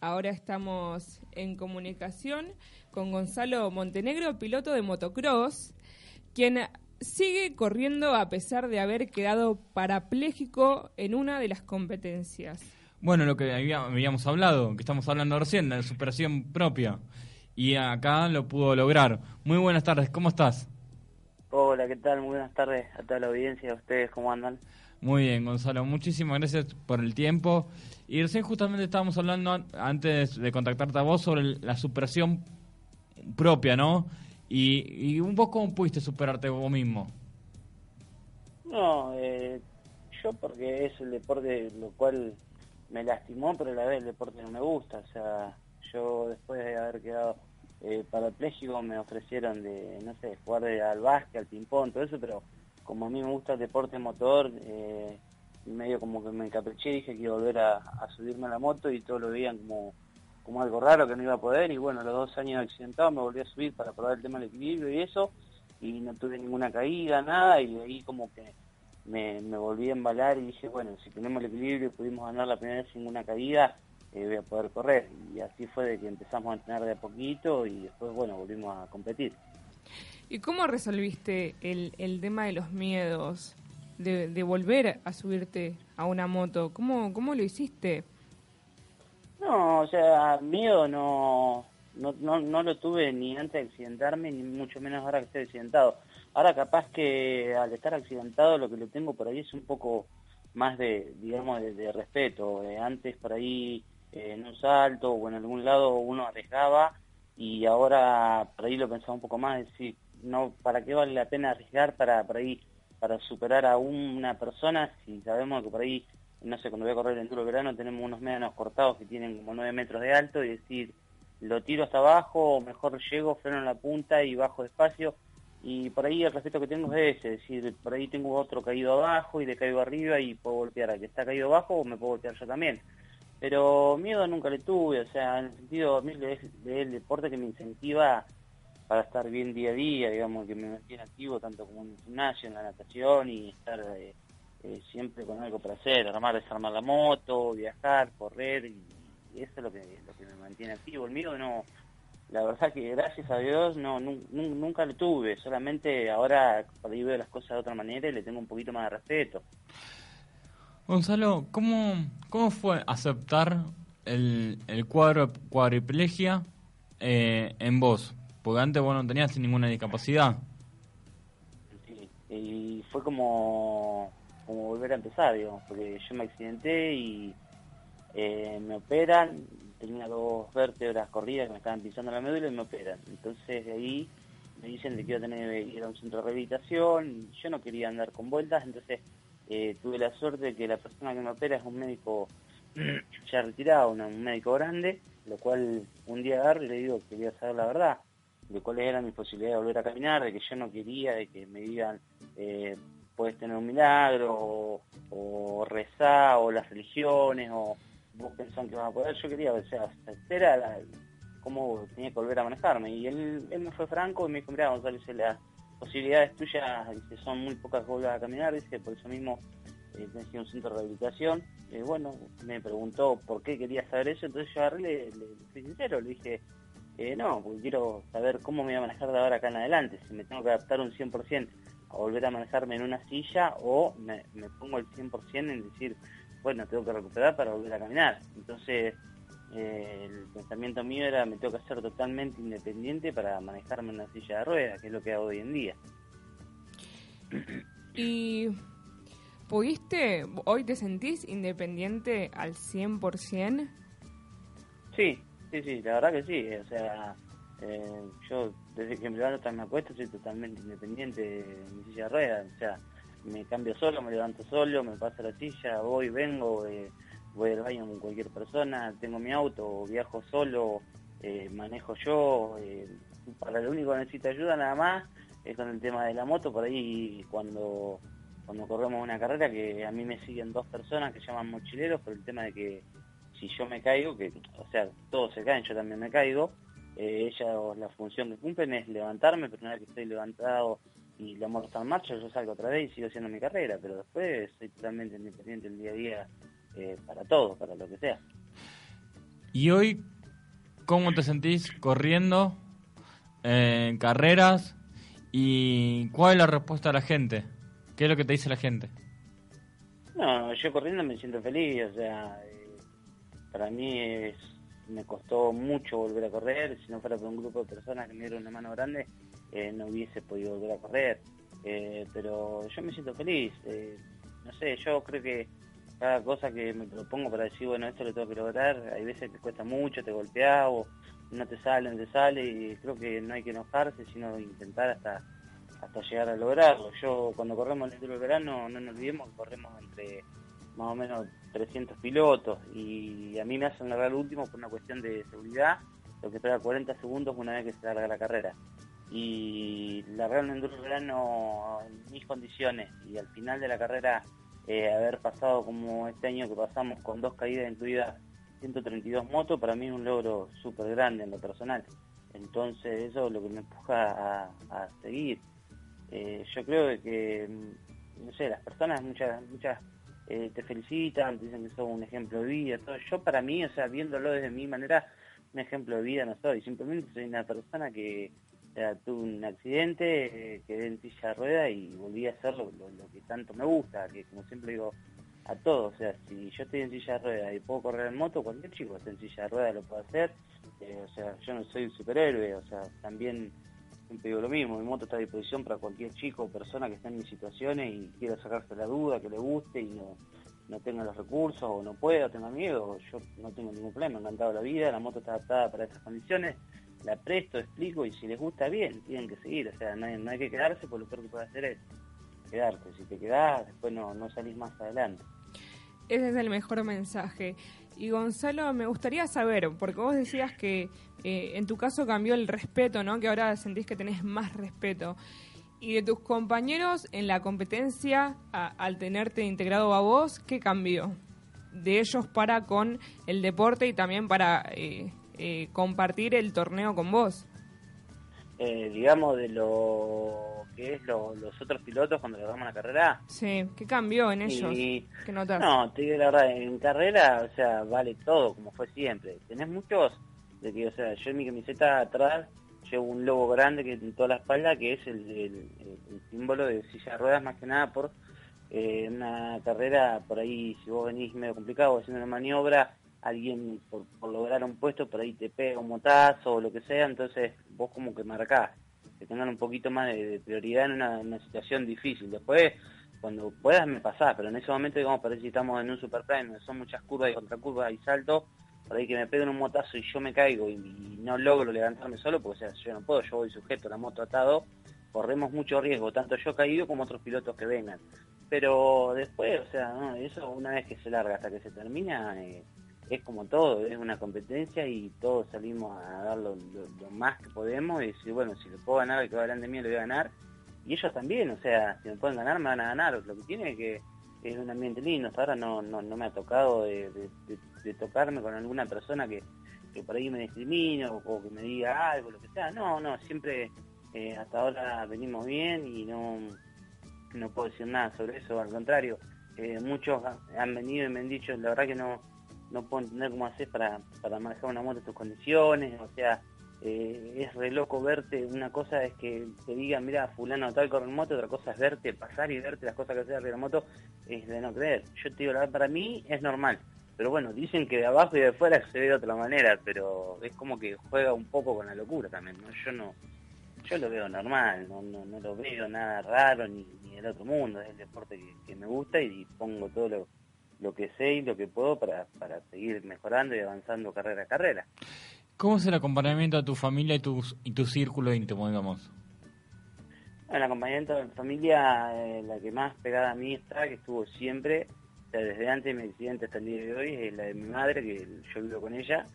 Ahora estamos en comunicación con Gonzalo Montenegro, piloto de motocross, quien sigue corriendo a pesar de haber quedado parapléjico en una de las competencias. Bueno, lo que habíamos hablado, que estamos hablando recién, de la superación propia. Y acá lo pudo lograr. Muy buenas tardes, ¿cómo estás? Hola, ¿qué tal? Muy buenas tardes a toda la audiencia, a ustedes, ¿cómo andan? Muy bien, Gonzalo, muchísimas gracias por el tiempo. Y recién justamente estábamos hablando antes de contactarte a vos sobre la superación propia, ¿no? Y, y poco cómo pudiste superarte vos mismo. No, eh, yo porque es el deporte lo cual me lastimó, pero a la vez el deporte no me gusta. O sea, yo después de haber quedado eh, parapléjico me ofrecieron de, no sé, jugar al básquet, al ping-pong, todo eso, pero como a mí me gusta el deporte motor, eh, medio como que me encapriché, dije que iba a volver a, subirme a la moto y todos lo veían como, como algo raro que no iba a poder y bueno, los dos años accidentado me volví a subir para probar el tema del equilibrio y eso y no tuve ninguna caída, nada y de ahí como que me, volví a embalar y dije, bueno, si tenemos el equilibrio y pudimos ganar la primera vez sin ninguna caída, eh, voy a poder correr. Y así fue de que empezamos a entrenar de a poquito y después, bueno, volvimos a competir. ¿Y cómo resolviste el, el tema de los miedos? De, de, volver a subirte a una moto. ¿Cómo, ¿Cómo lo hiciste? No, o sea, miedo no, no, no, no lo tuve ni antes de accidentarme, ni mucho menos ahora que estoy accidentado. Ahora capaz que al estar accidentado lo que lo tengo por ahí es un poco más de, digamos, de, respeto. Eh, antes por ahí eh, en un salto o en algún lado uno arriesgaba y ahora por ahí lo pensaba un poco más, decir, no, ¿para qué vale la pena arriesgar para, por ahí, para superar a una persona si sabemos que por ahí, no sé, cuando voy a correr el enduro verano tenemos unos medianos cortados que tienen como 9 metros de alto y decir, lo tiro hasta abajo o mejor llego, freno en la punta y bajo despacio y por ahí el respeto que tengo es ese, es decir, por ahí tengo otro caído abajo y le caigo arriba y puedo golpear al que está caído abajo o me puedo golpear yo también. Pero miedo nunca le tuve, o sea, en el sentido a mí el deporte que me incentiva para estar bien día a día, digamos, que me mantiene activo tanto como en el gimnasio, en la natación y estar eh, eh, siempre con algo para hacer, armar, desarmar la moto, viajar, correr y, eso es lo que, lo que me mantiene activo. El miedo no, la verdad que gracias a Dios no nunca lo tuve, solamente ahora por ahí las cosas de otra manera y le tengo un poquito más de respeto. Gonzalo, ¿cómo, cómo fue aceptar el, el cuadro cuadriplegia eh, en vos? Porque antes vos no tenías ninguna discapacidad. Sí, y fue como, como volver a empezar, digamos, porque yo me accidenté y eh, me operan, tenía dos vértebras corridas que me estaban pisando la médula y me operan. Entonces de ahí me dicen que iba a tener que ir a un centro de rehabilitación, yo no quería andar con vueltas, entonces eh, tuve la suerte de que la persona que me opera es un médico ya retirado, un médico grande, lo cual un día agarro y le digo que quería saber la verdad de cuáles eran mis posibilidades de volver a caminar, de que yo no quería, de que me digan, eh, puedes tener un milagro, o, rezar, o las religiones, o vos pensás que vas a poder, yo quería, o sea, era cómo tenía que volver a manejarme. Y él, me fue franco y me dijo, mira, Gonzalo, las posibilidades tuyas dice, son muy pocas que vuelvas a caminar, dice, por eso mismo eh, un centro de rehabilitación. Eh, bueno, me preguntó por qué quería saber eso, entonces yo agarré, le, le fui sincero, le dije, eh, no, porque quiero saber cómo me voy a manejar de ahora acá en adelante, si me tengo que adaptar un 100% a volver a manejarme en una silla o me, pongo el 100% en decir, bueno, tengo que recuperar para volver a caminar. Entonces, eh, el pensamiento mío era, me tengo que hacer totalmente independiente para manejarme en una silla de ruedas, que es lo que hago hoy en día. ¿Y pudiste, hoy te sentís independiente al 100%? Sí, Sí, sí, la verdad que sí. O sea, eh, yo desde que me levanto hasta me acuesto soy totalmente independiente de mi silla de ruedas. O sea, me cambio solo, me levanto solo, me paso la silla, voy, vengo, eh, voy al baño con cualquier persona, tengo mi auto, viajo solo, eh, manejo yo. para lo único que necesito ayuda nada más es con el tema de la moto. Por ahí cuando cuando corremos una carrera que a mí me siguen dos personas que llaman mochileros por el tema de que si yo me caigo, que, o sea, todos se caen, yo también me caigo, eh, ella la función que cumplen es levantarme, pero una vez que estoy levantado y la moto está en marcha, yo salgo otra vez y sigo haciendo mi carrera, pero después soy totalmente independiente el día a día eh, para todo, para lo que sea. ¿Y hoy cómo te sentís corriendo en carreras? ¿Y cuál es la respuesta de la gente? ¿Qué es lo que te dice la gente? No, yo corriendo me siento feliz, o sea, eh, para mí me costó mucho volver a correr, si no fuera por un grupo de personas que me dieron una mano grande, eh, no hubiese podido volver a correr, eh, pero yo me siento feliz, no sé, yo creo que cada cosa que me propongo para decir, bueno, esto lo tengo que lograr, hay veces que cuesta mucho, te golpeas o no te sale, no te sale, y creo que no hay que enojarse, sino intentar hasta hasta llegar a lograrlo. Yo cuando corremos el del verano, no nos olvidemos que corremos entre más o menos 300 pilotos y a mí me hacen largar el último por una cuestión de seguridad, lo que espera 40 segundos una vez que se larga la carrera. Y largar un enduro verano en mis condiciones y al final de la carrera eh, haber pasado como este año que pasamos con dos caídas incluidas 132 motos, para mí es un logro súper grande en lo personal. Entonces eso es lo que me empuja a seguir. Eh, yo creo que, mm, no sé, las personas, muchas, muchas eh, te felicitan, te dicen que sos un ejemplo de vida, todo. Yo para mí, o sea, viéndolo desde mi manera, un ejemplo de vida no soy, simplemente soy una persona que tuve un accidente, eh, quedé en silla de rueda y volví a hacer lo, que tanto me gusta, que como siempre digo a todos, o sea, si yo estoy en silla de rueda y puedo correr en moto, cualquier chico esté en silla de rueda lo puede hacer, o sea, yo no soy un superhéroe, o sea, también siempre digo lo mismo, mi moto está a disposición para cualquier chico o persona que esté en mis situaciones y quiera sacarse la duda, que le guste y no, no tenga los recursos o no pueda, tenga miedo, yo no tengo ningún problema, me encantado la vida, la moto está adaptada para estas condiciones, la presto, explico y si les gusta bien, tienen que seguir, o sea, no hay, que quedarse, porque lo peor que puede hacer es quedarte, si te quedás después no, no salís más adelante. Ese es el mejor mensaje. Y Gonzalo, me gustaría saber, porque vos decías que eh, en tu caso cambió el respeto, ¿no? Que ahora sentís que tenés más respeto. Y de tus compañeros en la competencia, al tenerte integrado a vos, ¿qué cambió? De ellos para con el deporte y también para eh, eh, compartir el torneo con vos. digamos, de lo que es los otros pilotos cuando le damos la carrera. Sí, ¿qué cambió en ellos? ¿Qué notas? No, te digo la verdad, en carrera, o sea, vale todo, como fue siempre. Tenés muchos, de que, o sea, yo en mi camiseta atrás llevo un logo grande que en toda la espalda, que es el, símbolo de silla de ruedas, más que nada por eh, una carrera, por ahí, si vos venís medio complicado haciendo una maniobra, alguien por, por lograr un puesto, por ahí te pega un motazo o lo que sea, entonces vos como que marcás que tengan un poquito más de, prioridad en una, situación difícil. Después, cuando puedas, me pasás, pero en ese momento, digamos, parece que estamos en un super prime, son muchas curvas y contracurvas y saltos, por ahí que me peguen un motazo y yo me caigo y, no logro levantarme solo, porque o sea, yo no puedo, yo voy sujeto a la moto atado, corremos mucho riesgo, tanto yo caído como otros pilotos que vengan. Pero después, o sea, eso una vez que se larga hasta que se termina, eh, es como todo, es una competencia y todos salimos a dar lo, más que podemos y decir, bueno, si le puedo ganar el que va delante de lo voy a ganar. Y ellos también, o sea, si me pueden ganar, me van a ganar. Lo que tiene es que es un ambiente lindo. Hasta ahora no, no, no me ha tocado de, tocarme con alguna persona que, que por ahí me discrimine o, que me diga algo, lo que sea. No, no, siempre eh, hasta ahora venimos bien y no, no puedo decir nada sobre eso, al contrario. Eh, muchos han venido y me han dicho, la verdad que no no puedo entender cómo haces para, para manejar una moto en tus condiciones, o sea, eh, es re loco verte, una cosa es que te digan, mira, fulano tal corre en moto, otra cosa es verte pasar y verte las cosas que haces arriba de la moto, es de no creer. Yo te digo, la verdad, para mí es normal, pero bueno, dicen que de abajo y de afuera se ve de otra manera, pero es como que juega un poco con la locura también, ¿no? Yo no, yo lo veo normal, no, no, no lo veo nada raro ni, ni del otro mundo, es el deporte que, me gusta y pongo todo lo lo que sé y lo que puedo para, para seguir mejorando y avanzando carrera a carrera. ¿Cómo es el acompañamiento a tu familia y tu, y tu círculo íntimo, digamos? el acompañamiento de mi familia, eh, la que más pegada a mí está, que estuvo siempre, desde antes de mi accidente hasta el día de hoy, es la de mi madre, que yo vivo con ella.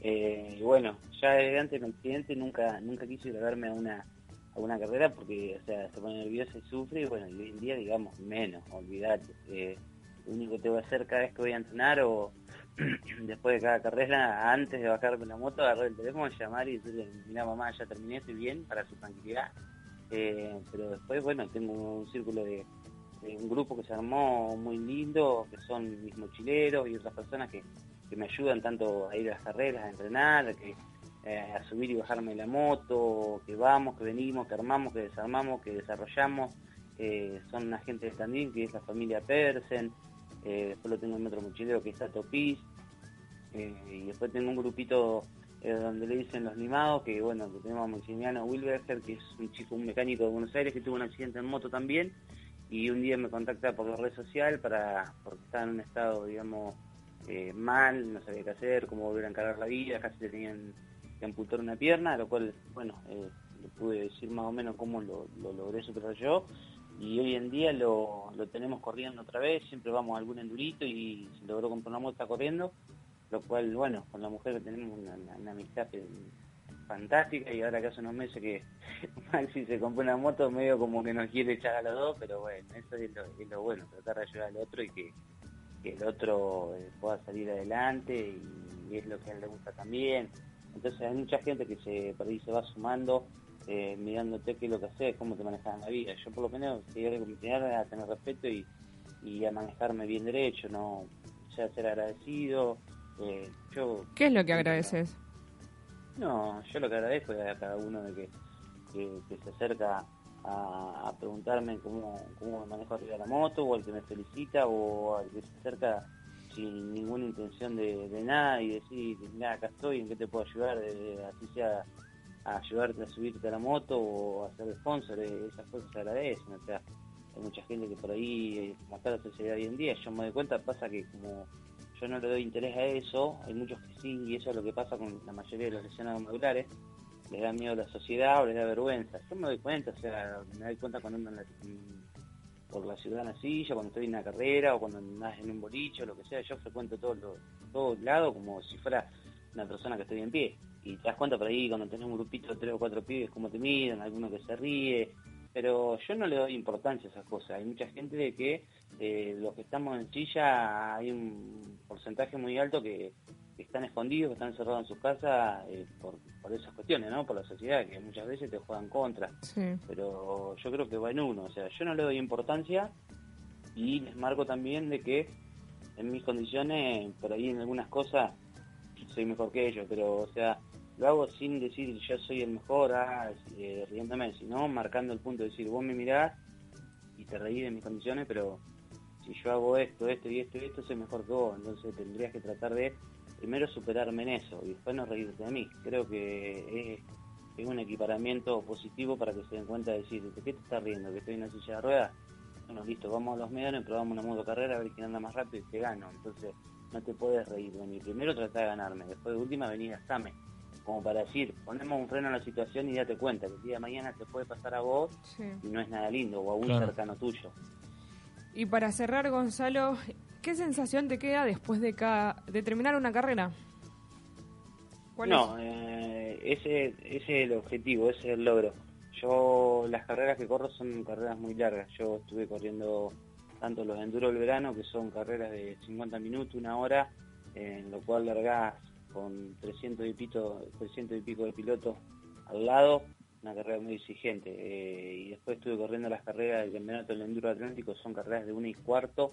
Eh, y bueno, ya desde antes de mi accidente nunca nunca quise grabarme a una a una carrera porque, o sea, se pone nerviosa y sufre, y bueno, hoy en día, digamos, menos, olvidate. Eh, lo único que voy a hacer cada vez que voy a entrenar o después de cada carrera, antes de bajarme la moto, agarrar el teléfono, llamar y decirle, mira mamá, ya terminé, estoy bien, para su tranquilidad. Eh, pero después, bueno, tengo un círculo de, un grupo que se armó muy lindo, que son mis mochileros y otras personas que, que me ayudan tanto a ir a las carreras, a entrenar, que, eh, a subir y bajarme la moto, que vamos, que venimos, que armamos, que desarmamos, que desarrollamos. Eh, son una gente de Tandil, que es la familia Pedersen. Eh, después lo tengo en otro mochilero que está Topis. y después tengo un grupito donde le dicen los limados, que bueno, que tenemos a Maximiliano Wilberger, que es un chico, un mecánico de Buenos Aires que tuvo un accidente en moto también. Y un día me contacta por la red social para, porque estaba en un estado, digamos, mal, no sabía qué hacer, cómo volver a encarar la vida, casi le tenían amputar una pierna, lo cual, bueno, eh, le pude decir más o menos cómo lo, logré superar yo. Y hoy en día lo, tenemos corriendo otra vez, siempre vamos a algún endurito y se logró comprar una moto corriendo, lo cual, bueno, con la mujer tenemos una, amistad fantástica y ahora que hace unos meses que Maxi se compró una moto medio como que nos quiere echar a los dos, pero bueno, eso es lo, bueno, tratar de ayudar al otro y que, el otro eh, pueda salir adelante y es lo que a él le gusta también. Entonces hay mucha gente que se, se va sumando, eh, mirándote qué es lo que haces, cómo te manejas en la vida. Yo por lo menos quería enseñar a tener respeto y, y, a manejarme bien derecho, no sea ser agradecido. Eh, yo, ¿Qué es lo que agradeces? No, yo lo que agradezco es a cada uno de que, que, se acerca a, preguntarme cómo, cómo me manejo arriba de la moto, o al que me felicita, o al que se acerca sin ninguna intención de, nada y decir, mira, acá estoy, ¿en qué te puedo ayudar? De, así sea a ayudarte a subirte a la moto o a ser sponsor, eh, esas cosas se agradecen, o sea, hay mucha gente que por ahí, eh, como está la sociedad hoy en día, yo me doy cuenta, pasa que como yo no le doy interés a eso, hay muchos que sí, y eso es lo que pasa con la mayoría de los lesionados medulares, les da miedo a la sociedad o les da vergüenza. Yo me doy cuenta, o sea, me doy cuenta cuando andan por la ciudad en la silla, cuando estoy en una carrera o cuando andas en un bolicho, lo que sea, yo frecuento todos los todo lados como si fuera una persona que estoy en pie. Y te das cuenta por ahí cuando tenés un grupito de tres o cuatro pibes, cómo te miran, alguno que se ríe. Pero yo no le doy importancia a esas cosas. Hay mucha gente de que eh, los que estamos en silla hay un porcentaje muy alto que están escondidos, que están encerrados en sus casas eh, por, esas cuestiones, ¿no? Por la sociedad, que muchas veces te juegan contra. Pero yo creo que va en uno. O sea, yo no le doy importancia y les marco también de que en mis condiciones, por ahí en algunas cosas, soy mejor que ellos, pero, o sea, lo hago sin decir yo soy el mejor, ah, eh, riéndome, sino marcando el punto de decir, vos me mirás y te reí de mis condiciones, pero si yo hago esto, esto y esto y esto, soy mejor que vos, entonces tendrías que tratar de primero superarme en eso y después no reírte de mí. Creo que es, un equiparamiento positivo para que se den cuenta de decir, ¿de qué te estás riendo? ¿Que estoy en una silla de ruedas? Bueno, listo, vamos a los medios, probamos una moto carrera a ver quién anda más rápido y te gano. Entonces, no te puedes reír de mí. Primero trata de ganarme, después de última venir gastame. Como para decir, ponemos un freno a la situación y date cuenta que el día de mañana te puede pasar a vos y no es nada lindo o a un cercano tuyo. Y para cerrar, Gonzalo, ¿Qué sensación te queda después de, de terminar una carrera? no, eh, ese, ese es el objetivo, ese es el logro. Yo, las carreras que corro son carreras muy largas. Yo estuve corriendo tanto los enduro del verano, que son carreras de 50 minutos, una hora, en lo cual largás con 300 y, pico, 300 y pico de pilotos al lado, una carrera muy exigente. Eh, y después estuve corriendo las carreras del campeonato del enduro atlántico, son carreras de una y cuarto,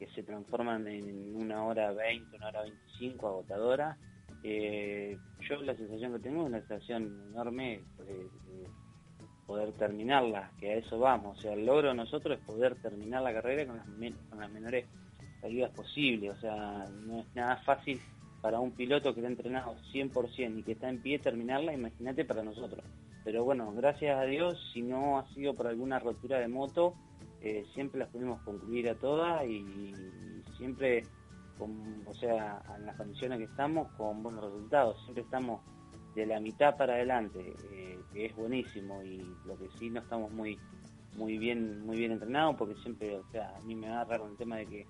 que se transforman en una hora 20, una hora 25 agotadora. Eh, yo la sensación que tengo es una sensación enorme de, poder terminarla, que a eso vamos. O sea, el logro nosotros es poder terminar la carrera con las, menores salidas posibles. O sea, no es nada fácil para un piloto que está entrenado 100% y que está en pie terminarla, imagínate para nosotros. Pero bueno, gracias a Dios, si no ha sido por alguna rotura de moto, eh, siempre las pudimos concluir a todas y, siempre, o sea, en las condiciones que estamos, con buenos resultados. Siempre estamos de la mitad para adelante, eh, que es buenísimo y lo que sí no estamos muy muy bien muy bien entrenados porque siempre, o sea, a mí me agarra con el tema de que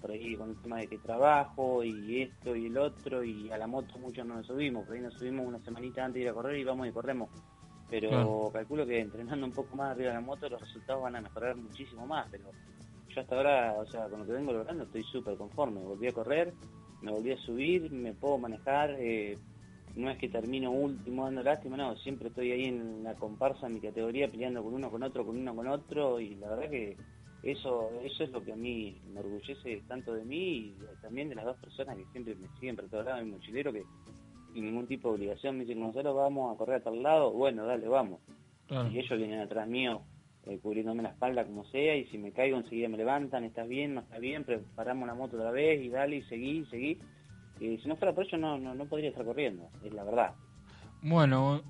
por ahí con el tema de que trabajo y esto y el otro y a la moto muchos no nos subimos, por ahí nos subimos una semanita antes de ir a correr y vamos y corremos. Pero calculo que entrenando un poco más arriba de la moto los resultados van a mejorar muchísimo más, pero yo hasta ahora, o sea, con lo que vengo logrando estoy súper conforme, volví a correr, me volví a subir, me puedo manejar, eh, no es que termino último dando lástima, no, siempre estoy ahí en la comparsa, en mi categoría, peleando con uno, con otro, con uno, con otro, y la verdad que eso eso es lo que a mí me orgullece tanto de mí y también de las dos personas que siempre me siguen por todos lados, mi mochilero que sin ningún tipo de obligación me dicen, nosotros vamos a correr a tal lado, bueno, dale, vamos. Y ellos vienen atrás mío eh, cubriéndome la espalda como sea y si me caigo enseguida me levantan, estás bien, no está bien, preparamos la moto otra vez y dale y seguí, seguí. Y si no fuera por eso no, no, no podría estar corriendo, es la verdad. Bueno,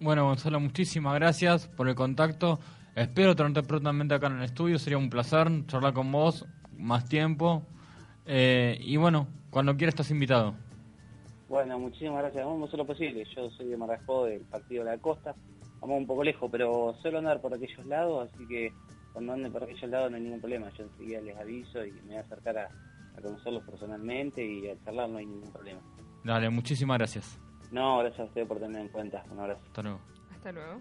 bueno Gonzalo, muchísimas gracias por el contacto. Espero tenerte prontamente acá en el estudio, sería un placer charlar con vos más tiempo. Eh, y bueno, cuando quieras estás invitado. Bueno, muchísimas gracias. Vamos a hacer lo posible. Yo soy de Marajó, del Partido de la Costa. Vamos un poco lejos, pero suelo andar por aquellos lados, así que cuando ande por aquellos lados no hay ningún problema. Yo enseguida les aviso y me voy a acercar a, a conocerlos personalmente y a charlar, no hay ningún problema. Dale, muchísimas gracias. No, gracias a usted por tener en cuenta. Un abrazo. Hasta luego. Hasta luego.